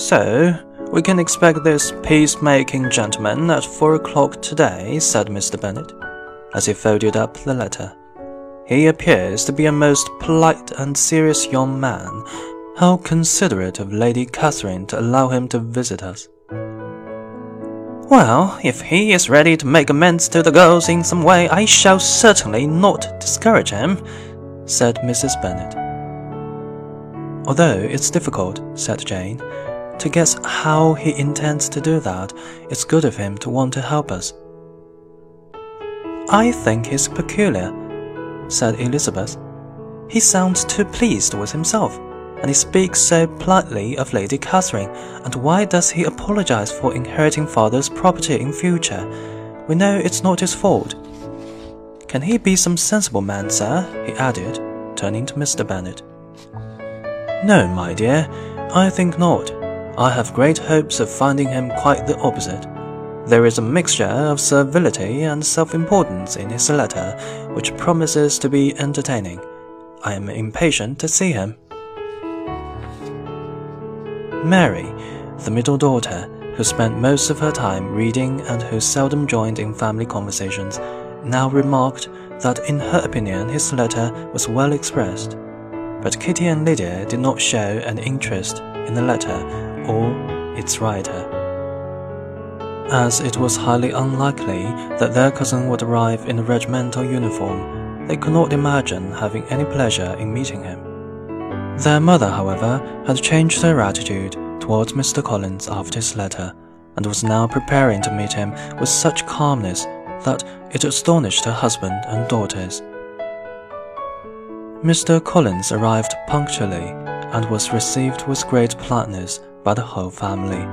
So, we can expect this peacemaking gentleman at four o'clock today, said Mr. Bennet, as he folded up the letter. He appears to be a most polite and serious young man. How considerate of Lady Catherine to allow him to visit us. Well, if he is ready to make amends to the girls in some way, I shall certainly not discourage him, said Mrs. Bennet. Although it's difficult, said Jane, to guess how he intends to do that, it's good of him to want to help us. I think he's peculiar, said Elizabeth. He sounds too pleased with himself and he speaks so politely of Lady Catherine, and why does he apologize for inheriting father's property in future? We know it's not his fault. Can he be some sensible man, sir? he added, turning to Mr. Bennet. No, my dear, I think not. I have great hopes of finding him quite the opposite. There is a mixture of servility and self-importance in his letter, which promises to be entertaining. I am impatient to see him. Mary, the middle daughter, who spent most of her time reading and who seldom joined in family conversations, now remarked that in her opinion his letter was well expressed. But Kitty and Lydia did not show an interest in the letter or its writer. Eh? As it was highly unlikely that their cousin would arrive in a regimental uniform, they could not imagine having any pleasure in meeting him. Their mother, however, had changed her attitude towards Mr. Collins after his letter, and was now preparing to meet him with such calmness that it astonished her husband and daughters. Mr. Collins arrived punctually and was received with great politeness by the whole family.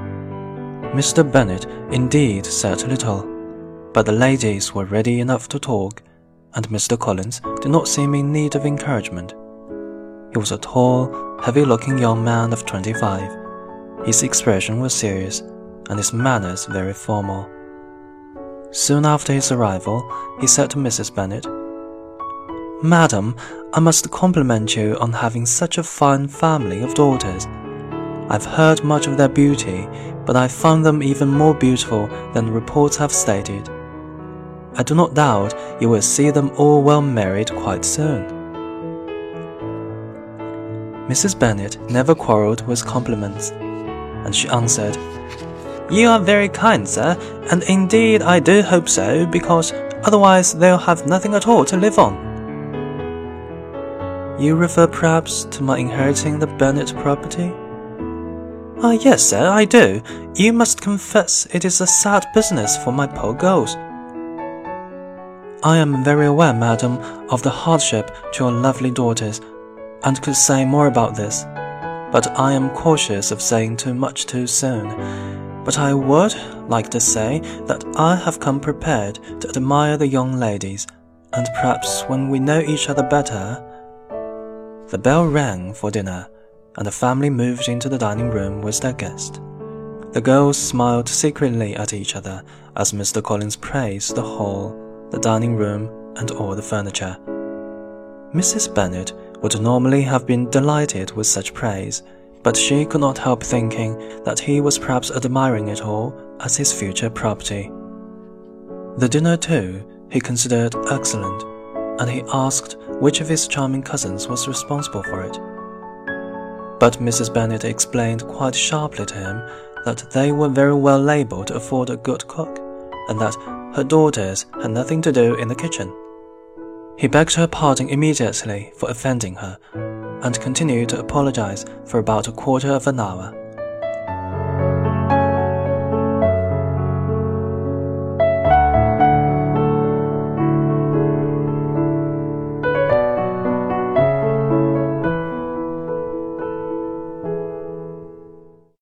Mr. Bennet indeed said little, but the ladies were ready enough to talk, and Mr. Collins did not seem in need of encouragement. He was a tall, heavy-looking young man of twenty-five. His expression was serious, and his manners very formal. Soon after his arrival, he said to Mrs. Bennet, Madam, I must compliment you on having such a fine family of daughters. I've heard much of their beauty, but I found them even more beautiful than the reports have stated. I do not doubt you will see them all well married quite soon. Mrs. Bennet never quarrelled with compliments, and she answered, You are very kind, sir, and indeed I do hope so, because otherwise they'll have nothing at all to live on. You refer perhaps to my inheriting the Bennet property? Ah, yes, sir, I do. You must confess it is a sad business for my poor girls. I am very aware, madam, of the hardship to your lovely daughters and could say more about this, but I am cautious of saying too much too soon. But I would like to say that I have come prepared to admire the young ladies, and perhaps when we know each other better. The bell rang for dinner, and the family moved into the dining room with their guest. The girls smiled secretly at each other as Mr. Collins praised the hall, the dining room, and all the furniture. Mrs. Bennet would normally have been delighted with such praise, but she could not help thinking that he was perhaps admiring it all as his future property. The dinner, too, he considered excellent, and he asked which of his charming cousins was responsible for it. But Mrs. Bennet explained quite sharply to him that they were very well able to afford a good cook, and that her daughters had nothing to do in the kitchen. He begged her pardon immediately for offending her, and continued to apologize for about a quarter of an hour.